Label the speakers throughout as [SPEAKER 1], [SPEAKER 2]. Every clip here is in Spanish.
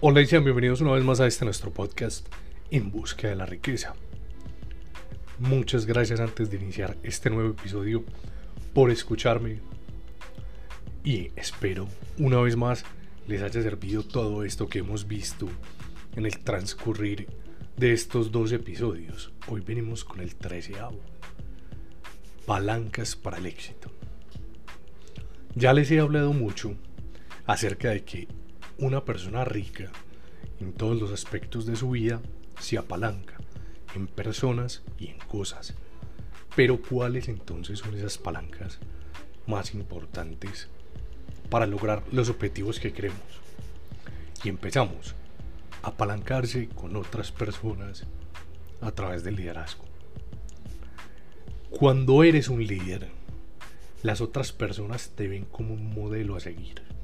[SPEAKER 1] Hola y sean bienvenidos una vez más a este nuestro podcast En Busca de la Riqueza. Muchas gracias antes de iniciar este nuevo episodio por escucharme y espero una vez más les haya servido todo esto que hemos visto en el transcurrir de estos dos episodios. Hoy venimos con el treceavo. Palancas para el éxito. Ya les he hablado mucho acerca de que una persona rica en todos los aspectos de su vida se apalanca en personas y en cosas. Pero ¿cuáles entonces son esas palancas más importantes para lograr los objetivos que queremos? Y empezamos a apalancarse con otras personas a través del liderazgo. Cuando eres un líder, las otras personas te ven como un modelo a seguir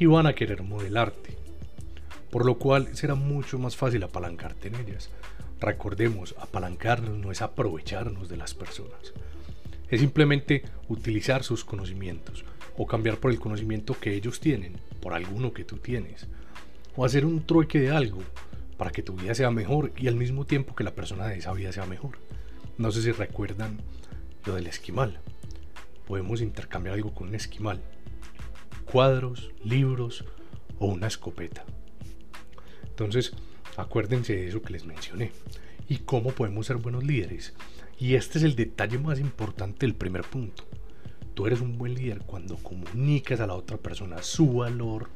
[SPEAKER 1] y van a querer modelarte, por lo cual será mucho más fácil apalancarte en ellas. Recordemos, apalancarnos no es aprovecharnos de las personas, es simplemente utilizar sus conocimientos o cambiar por el conocimiento que ellos tienen, por alguno que tú tienes, o hacer un trueque de algo para que tu vida sea mejor y al mismo tiempo que la persona de esa vida sea mejor. No sé si recuerdan lo del esquimal. Podemos intercambiar algo con un esquimal cuadros, libros o una escopeta. Entonces, acuérdense de eso que les mencioné y cómo podemos ser buenos líderes. Y este es el detalle más importante del primer punto. Tú eres un buen líder cuando comunicas a la otra persona su valor,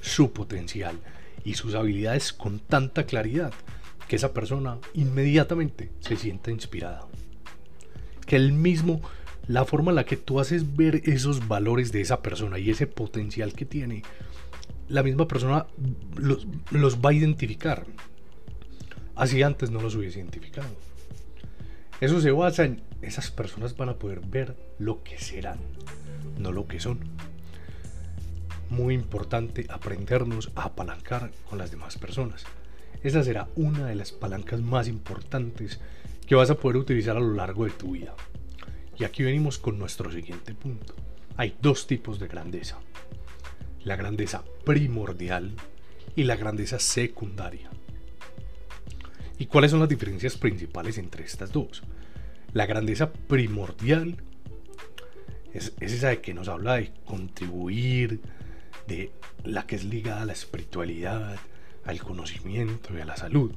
[SPEAKER 1] su potencial y sus habilidades con tanta claridad que esa persona inmediatamente se sienta inspirada. Que el mismo la forma en la que tú haces ver esos valores de esa persona y ese potencial que tiene, la misma persona los, va a identificar. Así antes no los hubiese identificado. Eso se basa en esas personas van a poder ver lo que serán, no lo que son. Muy importante aprendernos a apalancar con las demás personas. Esa será una de las palancas más importantes que vas a poder utilizar a lo largo de tu vida. Y aquí venimos con nuestro siguiente punto. Hay dos tipos de grandeza. La grandeza primordial y la grandeza secundaria. ¿Y cuáles son las diferencias principales entre estas dos? La grandeza primordial es, esa de que nos habla de contribuir, de la que es ligada a la espiritualidad, al conocimiento y a la salud.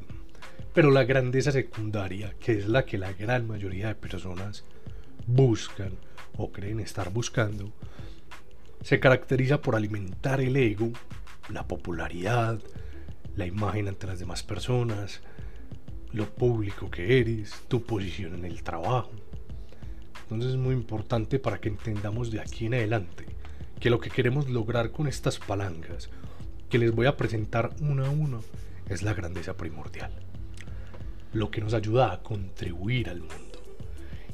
[SPEAKER 1] Pero la grandeza secundaria, que es la que la gran mayoría de personas buscan o creen estar buscando, se caracteriza por alimentar el ego, la popularidad, la imagen ante las demás personas, lo público que eres, tu posición en el trabajo. Entonces es muy importante para que entendamos de aquí en adelante que lo que queremos lograr con estas palancas, que les voy a presentar una a una, es la grandeza primordial. Lo que nos ayuda a contribuir al mundo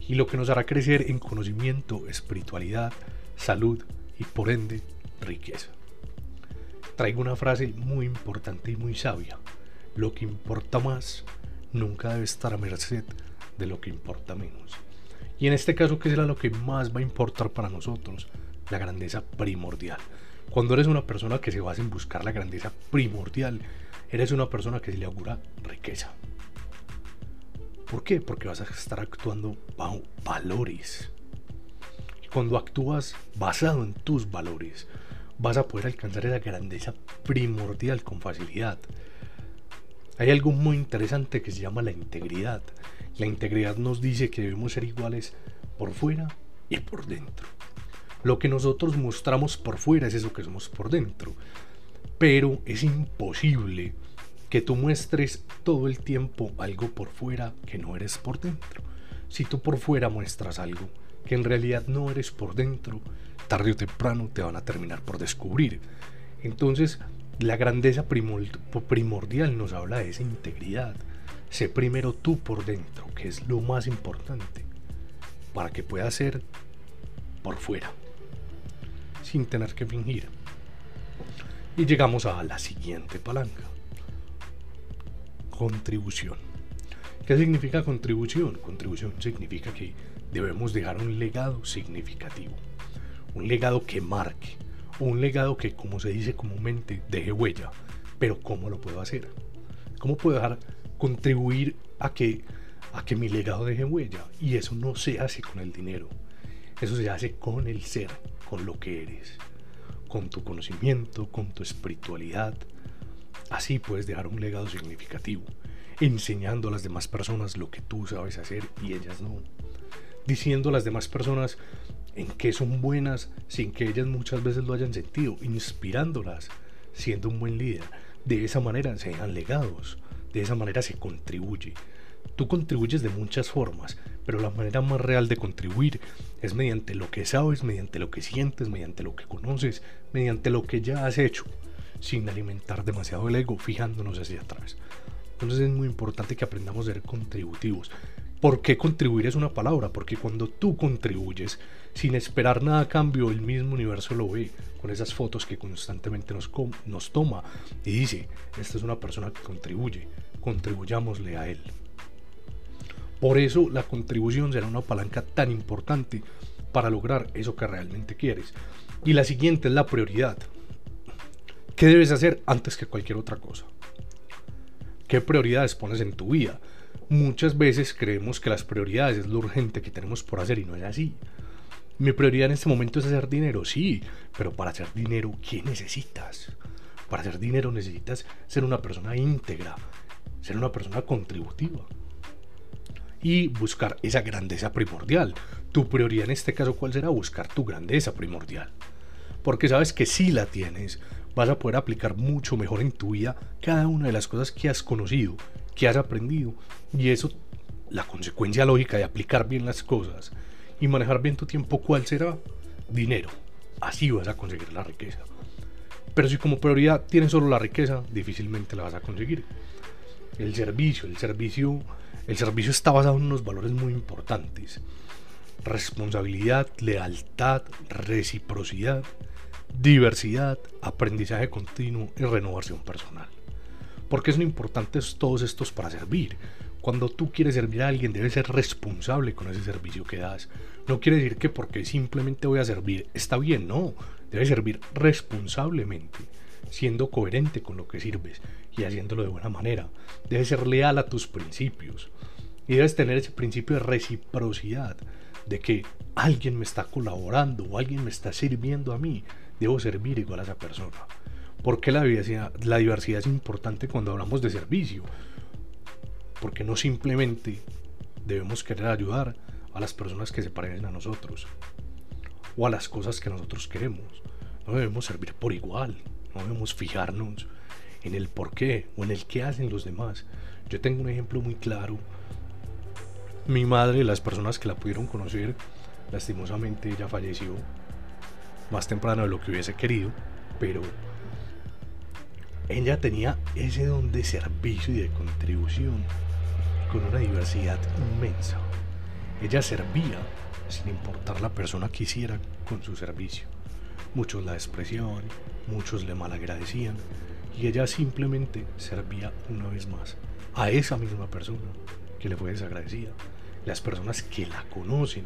[SPEAKER 1] y lo que nos hará crecer en conocimiento, espiritualidad, salud y por ende riqueza. Traigo una frase muy importante y muy sabia. Lo que importa más nunca debe estar a merced de lo que importa menos. Y en este caso, ¿qué será lo que más va a importar para nosotros? La grandeza primordial. Cuando eres una persona que se basa en buscar la grandeza primordial, eres una persona que se le augura riqueza. ¿Por qué? Porque vas a estar actuando bajo valores. Cuando actúas basado en tus valores, vas a poder alcanzar esa grandeza primordial con facilidad. Hay algo muy interesante que se llama la integridad. La integridad nos dice que debemos ser iguales por fuera y por dentro. Lo que nosotros mostramos por fuera es eso que somos por dentro. Pero es imposible que tú muestres todo el tiempo algo por fuera que no eres por dentro. Si tú por fuera muestras algo que en realidad no eres por dentro, tarde o temprano te van a terminar por descubrir. Entonces, la grandeza primordial nos habla de esa integridad. Sé primero tú por dentro, que es lo más importante, para que puedas ser por fuera, sin tener que fingir. Y llegamos a la siguiente palanca contribución. ¿Qué significa contribución? Contribución significa que debemos dejar un legado significativo, un legado que marque, un legado que, como se dice comúnmente, deje huella, Pero ¿cómo lo puedo hacer? ¿Cómo puedo dejar contribuir a que, a que mi legado deje huella? Y eso no se hace con el dinero. Eso se hace con el ser, con lo que eres, con tu conocimiento, con tu espiritualidad. Así puedes dejar un legado significativo, enseñando a las demás personas lo que tú sabes hacer y ellas no. Diciendo a las demás personas en qué son buenas sin que ellas muchas veces lo hayan sentido, inspirándolas, siendo un buen líder. De esa manera se dejan legados, de esa manera se contribuye. Tú contribuyes de muchas formas, pero la manera más real de contribuir es mediante lo que sabes, mediante lo que sientes, mediante lo que conoces, mediante lo que ya has hecho, sin alimentar demasiado el ego, fijándonos hacia atrás. Entonces es muy importante que aprendamos a ser contributivos. ¿Por qué contribuir es una palabra? Porque cuando tú contribuyes sin esperar nada a cambio, el mismo universo lo ve con esas fotos que constantemente nos, nos toma y dice, esta es una persona que contribuye, contribuyámosle a él. Por eso la contribución será una palanca tan importante para lograr eso que realmente quieres. Y la siguiente es la prioridad. ¿Qué debes hacer antes que cualquier otra cosa? ¿Qué prioridades pones en tu vida? Muchas veces creemos que las prioridades es lo urgente que tenemos por hacer y no es así. Mi prioridad en este momento es hacer dinero, sí, pero para hacer dinero, ¿qué necesitas? Para hacer dinero necesitas ser una persona íntegra, ser una persona contributiva y buscar esa grandeza primordial. Tu prioridad en este caso, ¿cuál será? Buscar tu grandeza primordial. Porque sabes que si la tienes, vas a poder aplicar mucho mejor en tu vida cada una de las cosas que has conocido, que has aprendido. Y eso, la consecuencia lógica de aplicar bien las cosas y manejar bien tu tiempo, ¿cuál será? Dinero. Así vas a conseguir la riqueza. Pero si como prioridad tienes solo la riqueza, difícilmente la vas a conseguir. El servicio, el servicio el servicio está basado en unos valores muy importantes. Responsabilidad, lealtad, reciprocidad, diversidad, aprendizaje continuo y renovación personal. ¿Por qué son importantes todos estos para servir? Cuando tú quieres servir a alguien debes ser responsable con ese servicio que das. No quiere decir que porque simplemente voy a servir está bien, no. Debes servir responsablemente, siendo coherente con lo que sirves y haciéndolo de buena manera. Debes ser leal a tus principios. Y debes tener ese principio de reciprocidad, de que alguien me está colaborando o alguien me está sirviendo a mí, debo servir igual a esa persona. ¿Por la diversidad, la diversidad es importante cuando hablamos de servicio? Porque no simplemente debemos querer ayudar a las personas que se parecen a nosotros o a las cosas que nosotros queremos. No debemos servir por igual, no debemos fijarnos en el por qué o en el qué hacen los demás. Yo tengo un ejemplo muy claro mi madre, las personas que la pudieron conocer, lastimosamente ella falleció más temprano de lo que hubiese querido, pero ella tenía ese don de servicio y de contribución con una diversidad inmensa. Ella servía sin importar la persona que hiciera con su servicio. Muchos la despreciaban, muchos le malagradecían y ella simplemente servía una vez más a esa misma persona que le fue desagradecida las personas que la conocen,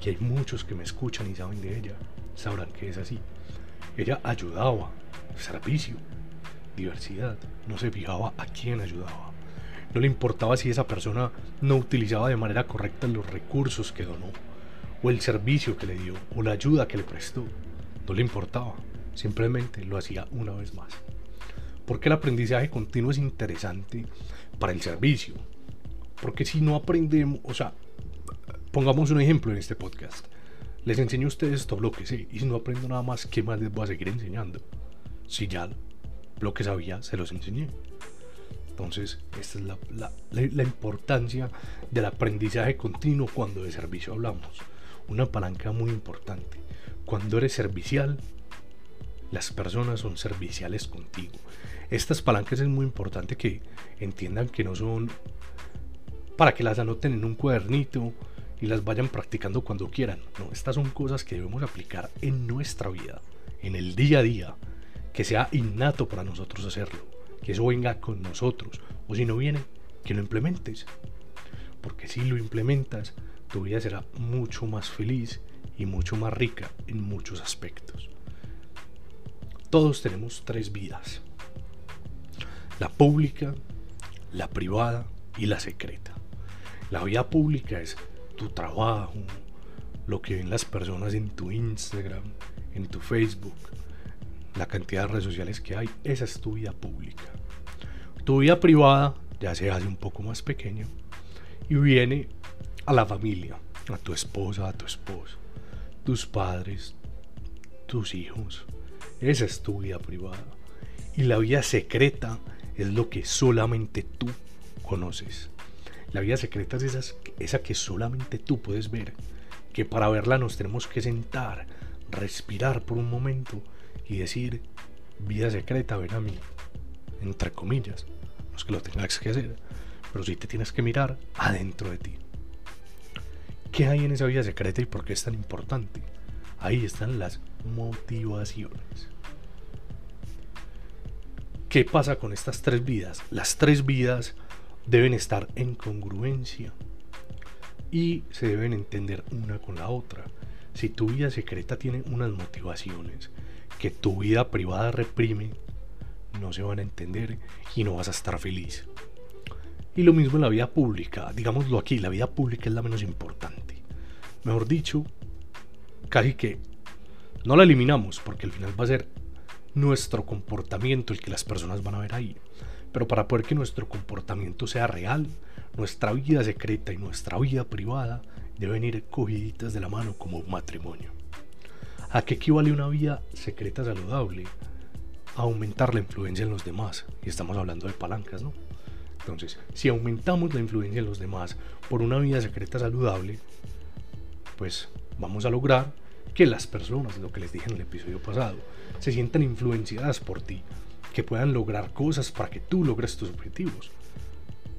[SPEAKER 1] que hay muchos que me escuchan y saben de ella, sabrán que es así. Ella ayudaba, servicio, diversidad, no se fijaba a quién ayudaba. No le importaba si esa persona no utilizaba de manera correcta los recursos que donó, o el servicio que le dio, o la ayuda que le prestó. No le importaba, simplemente lo hacía una vez más. Porque el aprendizaje continuo es interesante para el servicio, porque si no aprendemos, o sea, pongamos un ejemplo en este podcast. Les enseño a ustedes estos bloques, ¿sí? y si no aprendo nada más, ¿qué más les voy a seguir enseñando? Si ya lo que sabía, se los enseñé. Entonces, esta es la, la, la, importancia del aprendizaje continuo cuando de servicio hablamos. Una palanca muy importante. Cuando eres servicial, las personas son serviciales contigo. Estas palancas es muy importante que entiendan que no son para que las anoten en un cuadernito y las vayan practicando cuando quieran. No, estas son cosas que debemos aplicar en nuestra vida, en el día a día, que sea innato para nosotros hacerlo, que eso venga con nosotros, o si no viene, que lo implementes. Porque si lo implementas, tu vida será mucho más feliz y mucho más rica en muchos aspectos. Todos tenemos tres vidas. La pública, la privada y la secreta. La vida pública es tu trabajo, lo que ven las personas en tu Instagram, en tu Facebook, la cantidad de redes sociales que hay, esa es tu vida pública. Tu vida privada ya se hace un poco más pequeño y viene a la familia, a tu esposa, a tu esposo, tus padres, tus hijos. Esa es tu vida privada. Y la vida secreta es lo que solamente tú conoces. La vida secreta es esa, que solamente tú puedes ver. Que para verla nos tenemos que sentar, respirar por un momento y decir, vida secreta, ven a mí. Entre comillas. No es que lo tengas que hacer, pero sí te tienes que mirar adentro de ti. ¿Qué hay en esa vida secreta y por qué es tan importante? Ahí están las motivaciones. ¿Qué pasa con estas tres vidas? Las tres vidas deben estar en congruencia y se deben entender una con la otra. Si tu vida secreta tiene unas motivaciones que tu vida privada reprime, no se van a entender y no vas a estar feliz. Y lo mismo en la vida pública, digámoslo aquí, la vida pública es la menos importante. Mejor dicho, casi que no la eliminamos porque al final va a ser nuestro comportamiento el que las personas van a ver ahí. Pero para poder que nuestro comportamiento sea real, nuestra vida secreta y nuestra vida privada deben ir cogiditas de la mano como un matrimonio. ¿A qué equivale una vida secreta saludable? A aumentar la influencia en los demás. Y estamos hablando de palancas, ¿no? Entonces, si aumentamos la influencia en los demás por una vida secreta saludable, pues vamos a lograr que las personas, lo que les dije en el episodio pasado, se sientan influenciadas por ti, que puedan lograr cosas para que tú logres tus objetivos.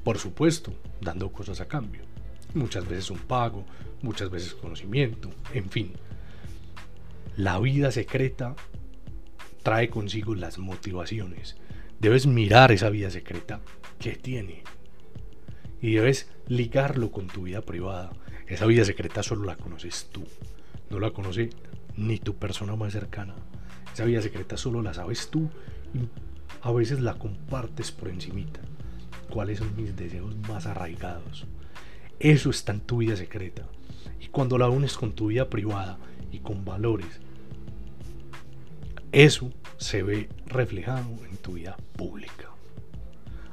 [SPEAKER 1] Por supuesto, dando cosas a cambio. Muchas veces un pago, muchas veces conocimiento, en fin. La vida secreta trae consigo las motivaciones. Debes mirar esa vida secreta que tiene. Y debes ligarlo con tu vida privada. Esa vida secreta solo la conoces tú. No la conoce ni tu persona más cercana. Esa vida secreta solo la sabes tú a veces la compartes por encimita. ¿Cuáles son mis deseos más arraigados? Eso está en tu vida secreta. Y cuando la unes con tu vida privada y con valores, eso se ve reflejado en tu vida pública.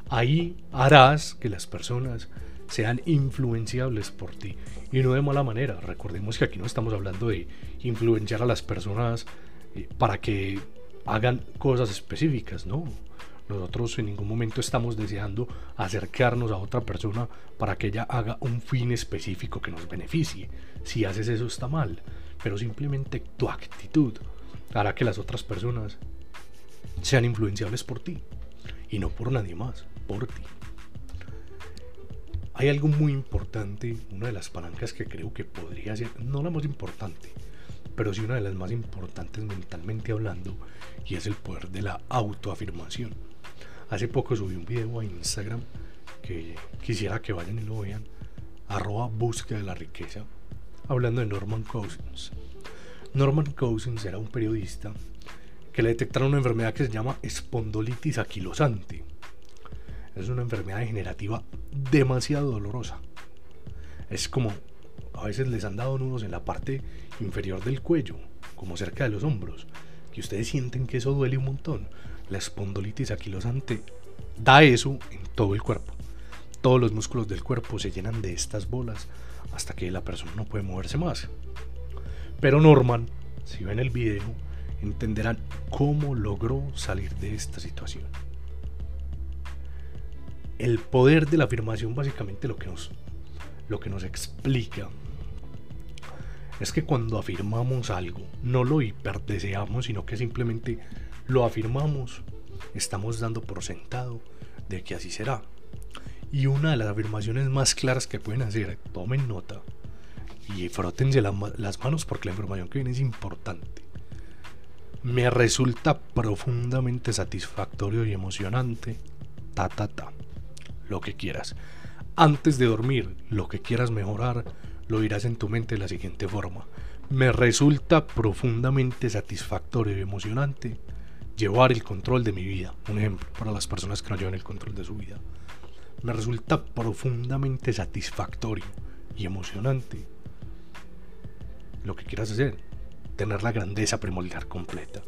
[SPEAKER 1] Ahí harás que las personas sean influenciables por ti y no de mala manera. Recordemos que aquí no estamos hablando de influenciar a las personas eh, para que hagan cosas específicas, no. Nosotros en ningún momento estamos deseando acercarnos a otra persona para que ella haga un fin específico que nos beneficie. Si haces eso está mal, pero simplemente tu actitud hará que las otras personas sean influenciables por ti y no por nadie más por ti. Hay algo muy importante, una de las palancas que creo que podría ser, no la más importante, pero sí una de las más importantes mentalmente hablando, y es el poder de la autoafirmación. Hace poco subí un video a Instagram que quisiera que vayan y lo vean, arroba búsqueda de la riqueza, hablando de Norman Cousins. Norman Cousins era un periodista que le detectaron una enfermedad que se llama espondolitis aquilosante es una enfermedad degenerativa demasiado dolorosa. Es como a veces les han dado nudos en la parte inferior del cuello, como cerca de los hombros, que ustedes sienten que eso duele un montón. La espondolitis aquilosante da eso en todo el cuerpo. Todos los músculos del cuerpo se llenan de estas bolas hasta que la persona no puede moverse más. Pero Norman, si ven el video, entenderán cómo logró salir de esta situación el poder de la afirmación básicamente lo que nos, lo que nos explica es que cuando afirmamos algo, no lo hiperdeseamos, sino que simplemente lo afirmamos, estamos dando por sentado de que así será. Y una de las afirmaciones más claras que pueden hacer, tomen nota y frótense las manos porque la información que viene es importante. Me resulta profundamente satisfactorio y emocionante. Ta ta ta lo que quieras. Antes de dormir, lo que quieras mejorar, lo dirás en tu mente de la siguiente forma. Me resulta profundamente satisfactorio y emocionante llevar el control de mi vida. Un ejemplo para las personas que no llevan el control de su vida. Me resulta profundamente satisfactorio y emocionante lo que quieras hacer. Tener la grandeza primordial completa.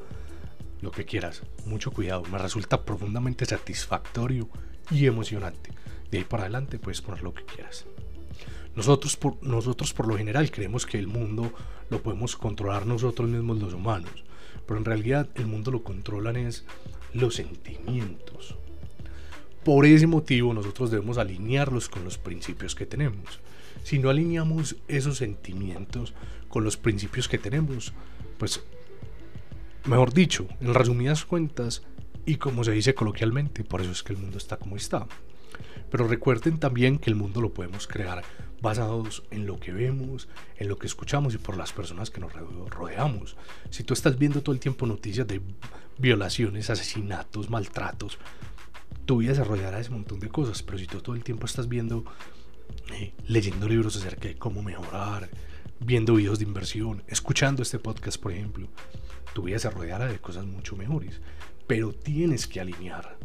[SPEAKER 1] Lo que quieras. Mucho cuidado. Me resulta profundamente satisfactorio y emocionante. De ahí para adelante puedes poner lo que quieras. Nosotros por, nosotros por lo general creemos que el mundo lo podemos controlar nosotros mismos los humanos, pero en realidad el mundo lo controlan es los sentimientos. Por ese motivo nosotros debemos alinearlos con los principios que tenemos. Si no alineamos esos sentimientos con los principios que tenemos, pues, mejor dicho, en resumidas cuentas, y como se dice coloquialmente, por eso es que el mundo está como está. Pero recuerden también que el mundo lo podemos crear basados en lo que vemos, en lo que escuchamos y por las personas que nos rodeamos. Si tú estás viendo todo el tiempo noticias de violaciones, asesinatos, maltratos, tu vida desarrollará ese montón de cosas, pero si tú todo el tiempo estás viendo, eh, leyendo libros acerca de cómo mejorar, viendo videos de inversión, escuchando este podcast, por ejemplo, tu vida se rodeará de cosas mucho mejores. Pero tienes que alinear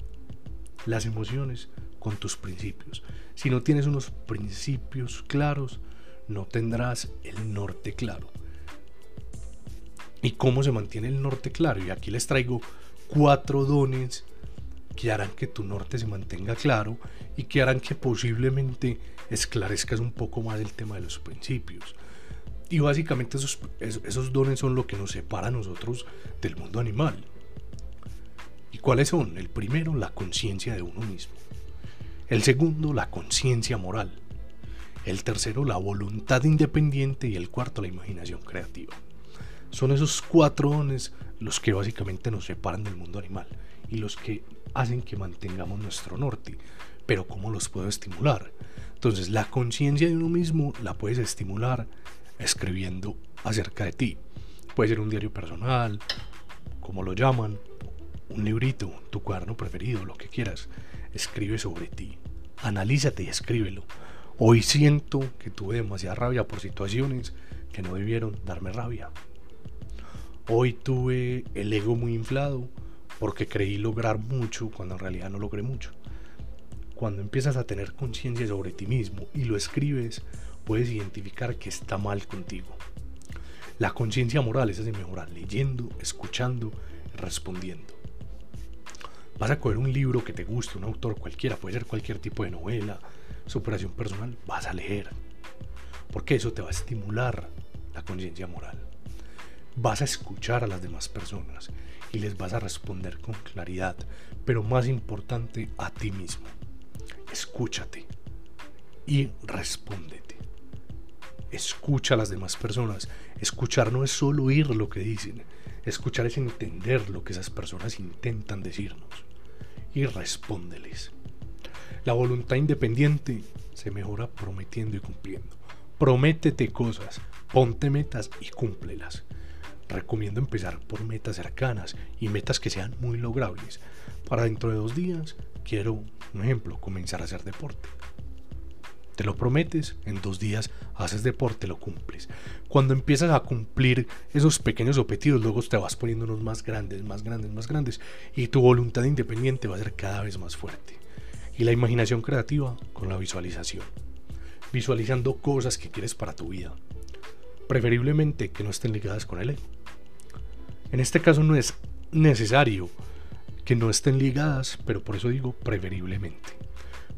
[SPEAKER 1] las emociones con tus principios. Si no tienes unos principios claros, no tendrás el norte claro. ¿Y cómo se mantiene el norte claro? Y aquí les traigo cuatro dones que harán que tu norte se mantenga claro y que harán que posiblemente esclarezcas un poco más el tema de los principios. Y básicamente esos, esos dones son lo que nos separa a nosotros del mundo animal. ¿Y cuáles son? El primero, la conciencia de uno mismo. El segundo, la conciencia moral. El tercero, la voluntad independiente. Y el cuarto, la imaginación creativa. Son esos cuatro dones los que básicamente nos separan del mundo animal y los que hacen que mantengamos nuestro norte. Pero ¿cómo los puedo estimular? Entonces, la conciencia de uno mismo la puedes estimular escribiendo acerca de ti. Puede ser un diario personal, como lo llaman, un librito, tu cuaderno preferido, lo que quieras. Escribe sobre ti. Analízate y escríbelo. Hoy siento que tuve demasiada rabia por situaciones que no debieron darme rabia. Hoy tuve el ego muy inflado porque creí lograr mucho cuando en realidad no logré mucho. Cuando empiezas a tener conciencia sobre ti mismo y lo escribes, puedes identificar que está mal contigo. La conciencia moral es de mejorar leyendo, escuchando, respondiendo. Vas a coger un libro que te guste, un autor cualquiera, puede ser cualquier tipo de novela, superación personal, vas a leer. Porque eso te va a estimular la conciencia moral. Vas a escuchar a las demás personas y les vas a responder con claridad, pero más importante a ti mismo. Escúchate y respóndete. Escucha a las demás personas. Escuchar no es solo oír lo que dicen, escuchar es entender lo que esas personas intentan decirnos y respóndeles. La voluntad independiente se mejora prometiendo y cumpliendo. Prométete cosas, ponte metas y cúmplelas. Recomiendo empezar por metas cercanas y metas que sean muy logrables. Para dentro de dos días, quiero, un ejemplo, comenzar a hacer deporte. Te lo prometes, en dos días haces deporte, lo cumples. Cuando empiezas a cumplir esos pequeños objetivos, luego te vas poniendo unos más grandes, más grandes, más grandes, y tu voluntad independiente va a ser cada vez más fuerte. Y la imaginación creativa con la visualización. Visualizando cosas que quieres para tu vida. Preferiblemente que no estén ligadas con el ego. En este caso no es necesario que no estén ligadas, pero por eso digo preferiblemente.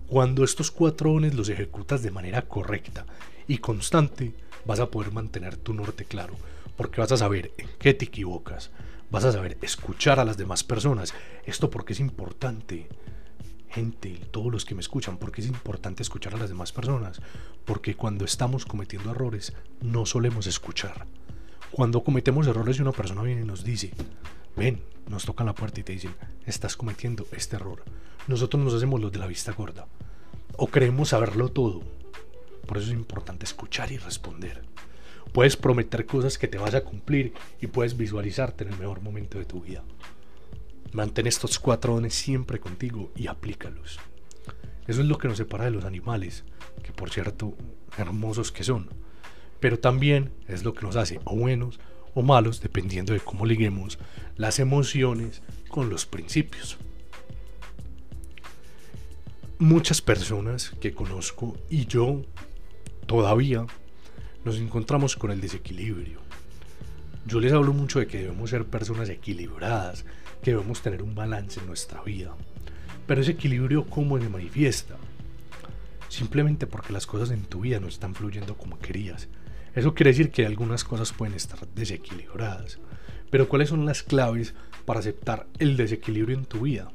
[SPEAKER 1] Cuando estos cuatro dones los ejecutas de manera correcta y constante, vas a poder mantener tu norte claro, porque vas a saber en qué te equivocas, vas a saber escuchar a las demás personas. Esto porque es importante. Gente, todos los que me escuchan, porque es importante escuchar a las demás personas, porque cuando estamos cometiendo errores no solemos escuchar. Cuando cometemos errores y una persona viene y nos dice, ven, nos tocan la puerta y te dicen, estás cometiendo este error nosotros nos hacemos los de la vista gorda. O creemos saberlo todo. Por eso es importante escuchar y responder. Puedes prometer cosas que te vas a cumplir y puedes visualizarte en el mejor momento de tu vida. Mantén estos cuatro dones siempre contigo y aplícalos. Eso es lo que nos separa de los animales, que por cierto, hermosos que son. Pero también es lo que nos hace o buenos malos dependiendo de cómo liguemos las emociones con los principios. Muchas personas que conozco y yo todavía nos encontramos con el desequilibrio. Yo les hablo mucho de que debemos ser personas equilibradas, que debemos tener un balance en nuestra vida. Pero ese equilibrio, ¿cómo se manifiesta? Simplemente porque las cosas en tu vida no están fluyendo como querías. Eso quiere decir que algunas cosas pueden estar desequilibradas. Pero ¿cuáles son las claves para aceptar el desequilibrio en tu vida?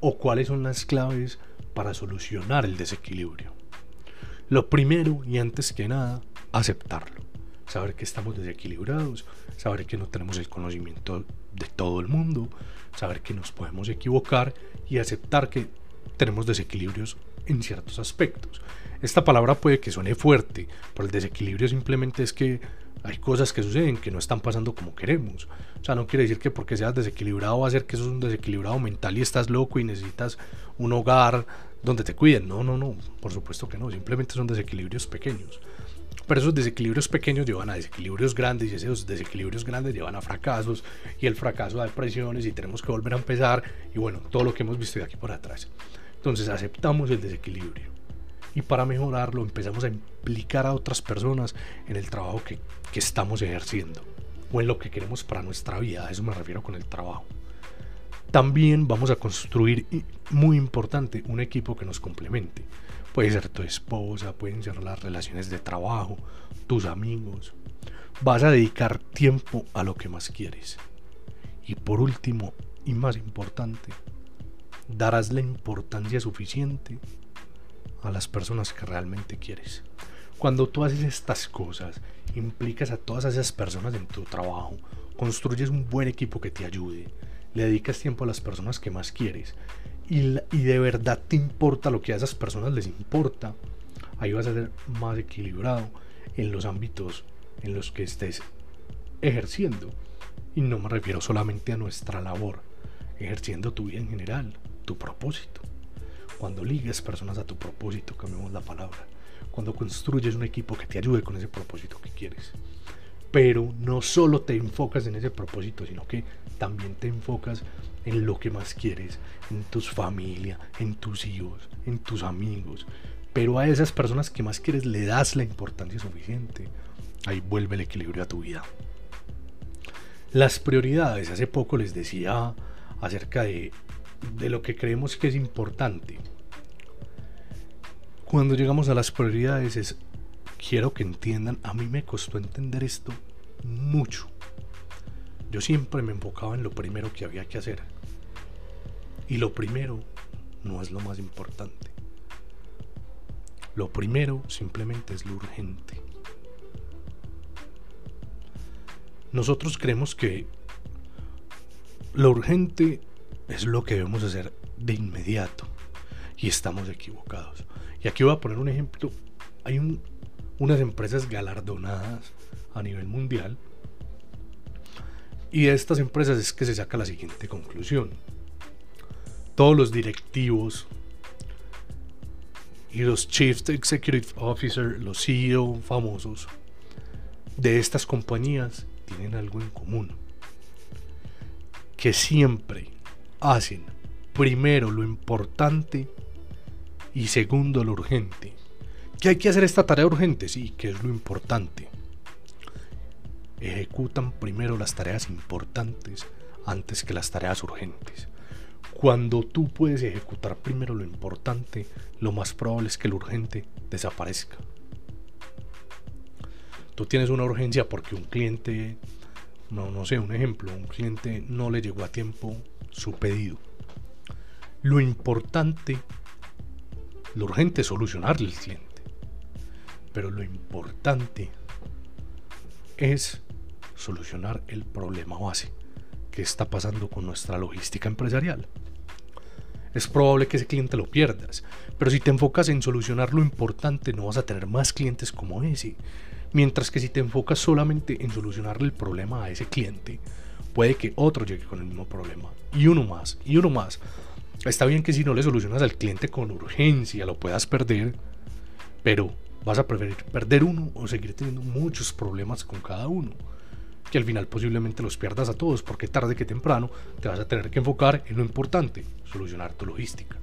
[SPEAKER 1] ¿O cuáles son las claves para solucionar el desequilibrio? Lo primero y antes que nada, aceptarlo. Saber que estamos desequilibrados, saber que no tenemos el conocimiento de todo el mundo, saber que nos podemos equivocar y aceptar que tenemos desequilibrios en ciertos aspectos. Esta palabra puede que suene fuerte, pero el desequilibrio simplemente es que hay cosas que suceden que no están pasando como queremos. O sea, no quiere decir que porque seas desequilibrado va a ser que eso es un desequilibrado mental y estás loco y necesitas un hogar donde te cuiden. No, no, no, por supuesto que no, simplemente son desequilibrios pequeños. Pero esos desequilibrios pequeños llevan a desequilibrios grandes y esos desequilibrios grandes llevan a fracasos y el fracaso a depresiones y tenemos que volver a empezar y bueno, todo lo que hemos visto de aquí por atrás. Entonces aceptamos el desequilibrio y para mejorarlo empezamos a implicar a otras personas en el trabajo que, que estamos ejerciendo o en lo que queremos para nuestra vida. A eso me refiero con el trabajo. También vamos a construir, muy importante, un equipo que nos complemente. Puede ser tu esposa, pueden ser las relaciones de trabajo, tus amigos. Vas a dedicar tiempo a lo que más quieres. Y por último, y más importante, darás la importancia suficiente a las personas que realmente quieres. Cuando tú haces estas cosas, implicas a todas esas personas en tu trabajo, construyes un buen equipo que te ayude, le dedicas tiempo a las personas que más quieres y, de verdad te importa lo que a esas personas les importa, ahí vas a ser más equilibrado en los ámbitos en los que estés ejerciendo. Y no me refiero solamente a nuestra labor, ejerciendo tu vida en general, tu propósito. Cuando ligues personas a tu propósito, cambiamos la palabra. Cuando construyes un equipo que te ayude con ese propósito que quieres. Pero no solo te enfocas en ese propósito, sino que también te enfocas en lo que más quieres, en tus familia, en tus hijos, en tus amigos. Pero a esas personas que más quieres le das la importancia suficiente. Ahí vuelve el equilibrio a tu vida. Las prioridades, hace poco les decía acerca de, de lo que creemos que es importante. Cuando llegamos a las prioridades es, quiero que entiendan, a mí me costó entender esto mucho yo siempre me enfocaba en lo primero que había que hacer. Y lo primero no es lo más importante. Lo primero simplemente es lo urgente. Nosotros creemos que lo urgente es lo que debemos hacer de inmediato. Y estamos equivocados. Y aquí voy a poner un ejemplo. Hay unas empresas galardonadas a nivel mundial y de estas empresas es que se saca la siguiente conclusión. Todos los directivos y los Chief Executive Officer, los CEO famosos de estas compañías tienen algo en común. Que siempre hacen primero lo importante y segundo lo urgente. ¿Que hay que hacer esta tarea urgente? Sí, que es lo importante ejecutan primero las tareas importantes antes que las tareas urgentes. Cuando tú puedes ejecutar primero lo importante, lo más probable es que lo urgente desaparezca. Tú tienes una urgencia porque un cliente, no, no sé, un ejemplo, un cliente no le llegó a tiempo su pedido. Lo importante, lo urgente es solucionarle al cliente. Pero lo importante es solucionar el problema base que está pasando con nuestra logística empresarial. Es probable que ese cliente lo pierdas, pero si te enfocas en solucionar lo importante no vas a tener más clientes como ese. Mientras que si te enfocas solamente en solucionarle el problema a ese cliente, puede que otro llegue con el mismo problema. Y uno más, y uno más. Está bien que si no le solucionas al cliente con urgencia lo puedas perder, pero vas a preferir perder uno o seguir teniendo muchos problemas con cada uno. Que al final posiblemente los pierdas a todos porque tarde que temprano te vas a tener que enfocar en lo importante, solucionar tu logística.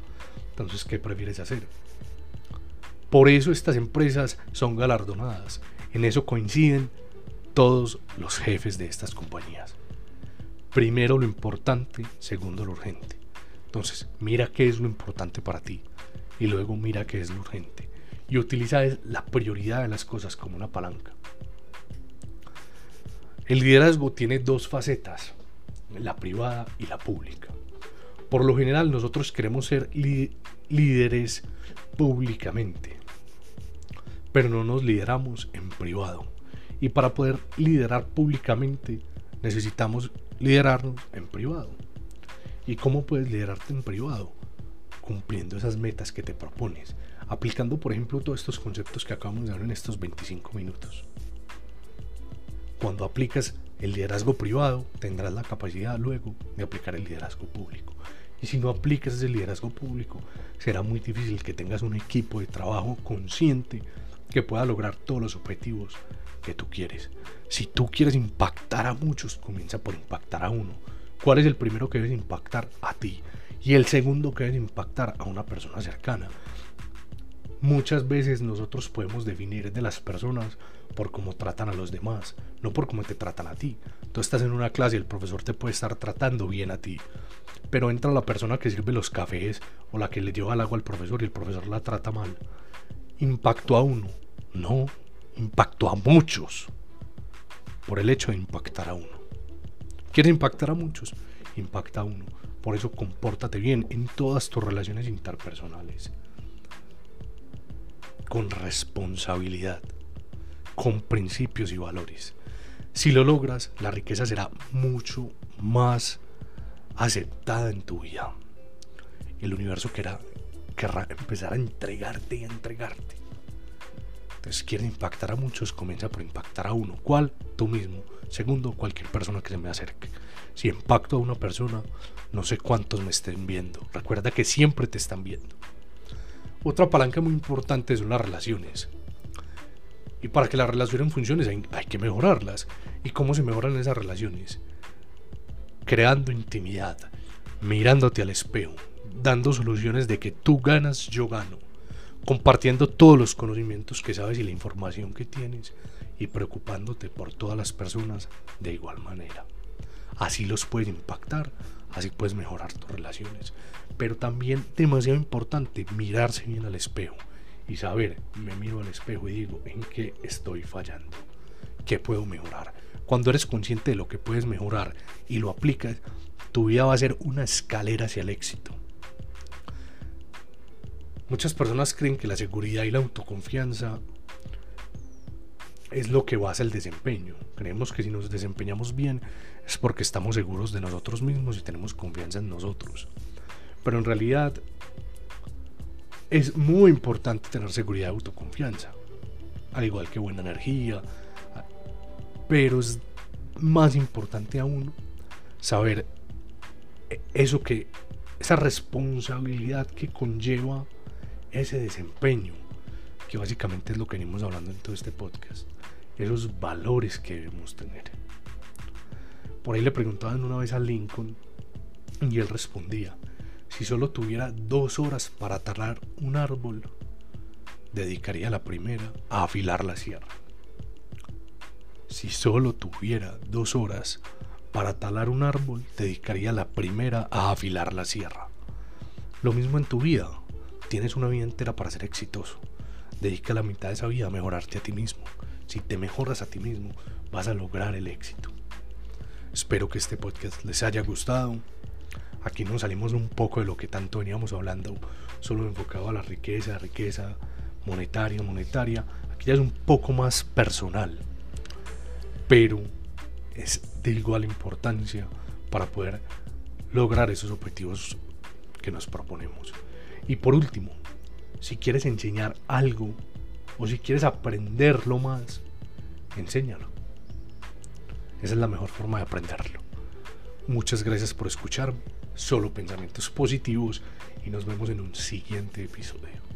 [SPEAKER 1] Entonces, ¿qué prefieres hacer? Por eso estas empresas son galardonadas. En eso coinciden todos los jefes de estas compañías. Primero lo importante, segundo lo urgente. Entonces, mira qué es lo importante para ti y luego mira qué es lo urgente. Y utiliza la prioridad de las cosas como una palanca. El liderazgo tiene dos facetas, la privada y la pública. Por lo general nosotros queremos ser líderes públicamente, pero no nos lideramos en privado. Y para poder liderar públicamente necesitamos liderarnos en privado. ¿Y cómo puedes liderarte en privado? Cumpliendo esas metas que te propones, aplicando por ejemplo todos estos conceptos que acabamos de ver en estos 25 minutos. Cuando aplicas el liderazgo privado, tendrás la capacidad luego de aplicar el liderazgo público. Y si no aplicas ese liderazgo público, será muy difícil que tengas un equipo de trabajo consciente que pueda lograr todos los objetivos que tú quieres. Si tú quieres impactar a muchos, comienza por impactar a uno. ¿Cuál es el primero que debes impactar? A ti. Y el segundo que debes impactar a una persona cercana. Muchas veces nosotros podemos definir de las personas por cómo tratan a los demás, no por cómo te tratan a ti. Tú estás en una clase y el profesor te puede estar tratando bien a ti, pero entra la persona que sirve los cafés o la que le lleva el agua al profesor y el profesor la trata mal. ¿Impactó a uno? No, impactó a muchos por el hecho de impactar a uno. ¿Quieres impactar a muchos? Impacta a uno. Por eso compórtate bien en todas tus relaciones interpersonales con responsabilidad, con principios y valores. Si lo logras, la riqueza será mucho más aceptada en tu vida. El universo querrá, querrá empezar a entregarte y a entregarte. Entonces, quieres impactar a muchos, comienza por impactar a uno. ¿Cuál? Tú mismo. Segundo, cualquier persona que se me acerque. Si impacto a una persona, no sé cuántos me estén viendo. Recuerda que siempre te están viendo. Otra palanca muy importante son las relaciones. Y para que las relaciones funcionen hay que mejorarlas. ¿Y cómo se mejoran esas relaciones? Creando intimidad, mirándote al espejo, dando soluciones de que tú ganas, yo gano, compartiendo todos los conocimientos que sabes y la información que tienes y preocupándote por todas las personas de igual manera. Así los puedes impactar, así puedes mejorar tus relaciones pero también demasiado importante mirarse bien al espejo y saber, me miro al espejo y digo, ¿en qué estoy fallando? ¿Qué puedo mejorar? Cuando eres consciente de lo que puedes mejorar y lo aplicas, tu vida va a ser una escalera hacia el éxito. Muchas personas creen que la seguridad y la autoconfianza es lo que basa el desempeño. Creemos que si nos desempeñamos bien es porque estamos seguros de nosotros mismos y tenemos confianza en nosotros. Pero en realidad es muy importante tener seguridad y autoconfianza. Al igual que buena energía. Pero es más importante aún saber eso que, esa responsabilidad que conlleva ese desempeño, que básicamente es lo que venimos hablando en todo este podcast, esos valores que debemos tener. Por ahí le preguntaban una vez a Lincoln y él respondía, si solo tuviera dos horas para talar un árbol, dedicaría la primera a afilar la sierra. Si solo tuviera dos horas para talar un árbol, dedicaría la primera a afilar la sierra. Lo mismo en tu vida. Tienes una vida entera para ser exitoso. Dedica la mitad de esa vida a mejorarte a ti mismo. Si te mejoras a ti mismo, vas a lograr el éxito. Espero que este podcast les haya gustado. Aquí nos salimos un poco de lo que tanto veníamos hablando, solo enfocado a la riqueza, riqueza monetaria, monetaria. Aquí ya es un poco más personal, pero es de igual importancia para poder lograr esos objetivos que nos proponemos. Y por último, si quieres enseñar algo o si quieres aprenderlo más, enséñalo. Esa es la mejor forma de aprenderlo. Muchas gracias por escucharme solo pensamientos positivos y nos vemos en un siguiente episodio.